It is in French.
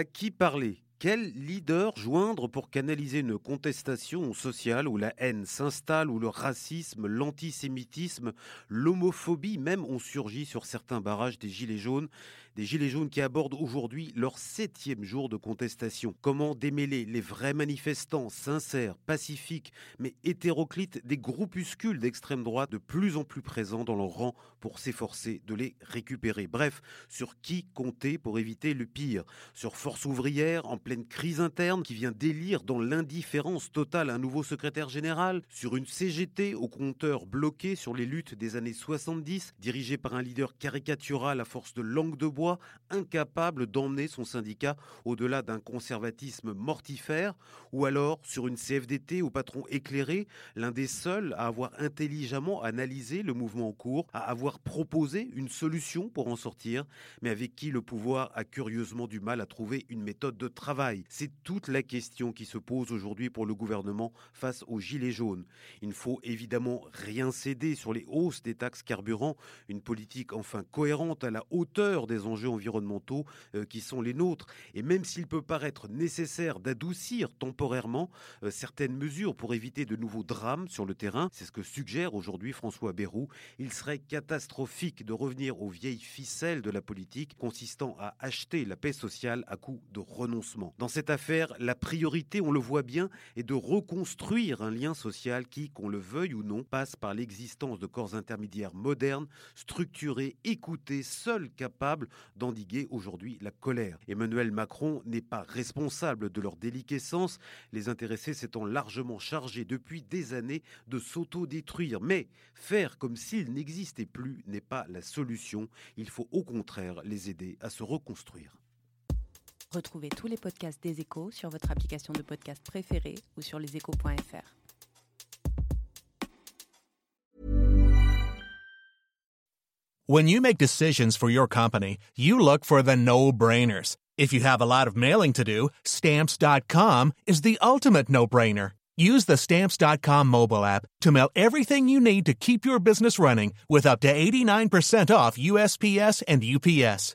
À qui parler quel leader joindre pour canaliser une contestation sociale où la haine s'installe, où le racisme, l'antisémitisme, l'homophobie même ont surgi sur certains barrages des Gilets jaunes des Gilets jaunes qui abordent aujourd'hui leur septième jour de contestation. Comment démêler les vrais manifestants sincères, pacifiques, mais hétéroclites des groupuscules d'extrême droite de plus en plus présents dans leur rang pour s'efforcer de les récupérer? Bref, sur qui compter pour éviter le pire? Sur Force ouvrière en pleine crise interne qui vient d'élire dans l'indifférence totale un nouveau secrétaire général Sur une CGT au compteur bloqué sur les luttes des années 70, dirigée par un leader caricatural à force de langue de bois incapable d'emmener son syndicat au-delà d'un conservatisme mortifère, ou alors sur une CFDT au patron éclairé, l'un des seuls à avoir intelligemment analysé le mouvement en cours, à avoir proposé une solution pour en sortir, mais avec qui le pouvoir a curieusement du mal à trouver une méthode de travail. C'est toute la question qui se pose aujourd'hui pour le gouvernement face aux gilets jaunes. Il ne faut évidemment rien céder sur les hausses des taxes carburant, une politique enfin cohérente à la hauteur des enjeux environnementaux euh, qui sont les nôtres. Et même s'il peut paraître nécessaire d'adoucir temporairement euh, certaines mesures pour éviter de nouveaux drames sur le terrain, c'est ce que suggère aujourd'hui François Bayrou, il serait catastrophique de revenir aux vieilles ficelles de la politique consistant à acheter la paix sociale à coup de renoncement. Dans cette affaire, la priorité, on le voit bien, est de reconstruire un lien social qui, qu'on le veuille ou non, passe par l'existence de corps intermédiaires modernes, structurés, écoutés, seuls capables d'endiguer aujourd'hui la colère. Emmanuel Macron n'est pas responsable de leur déliquescence, les intéressés s'étant largement chargés depuis des années de s'auto-détruire. Mais faire comme s'ils n'existaient plus n'est pas la solution, il faut au contraire les aider à se reconstruire. Retrouvez tous les podcasts des échos sur votre application de podcast préférée ou sur leséchos.fr. When you make decisions for your company, you look for the no-brainers. If you have a lot of mailing to do, stamps.com is the ultimate no-brainer. Use the stamps.com mobile app to mail everything you need to keep your business running with up to 89% off USPS and UPS.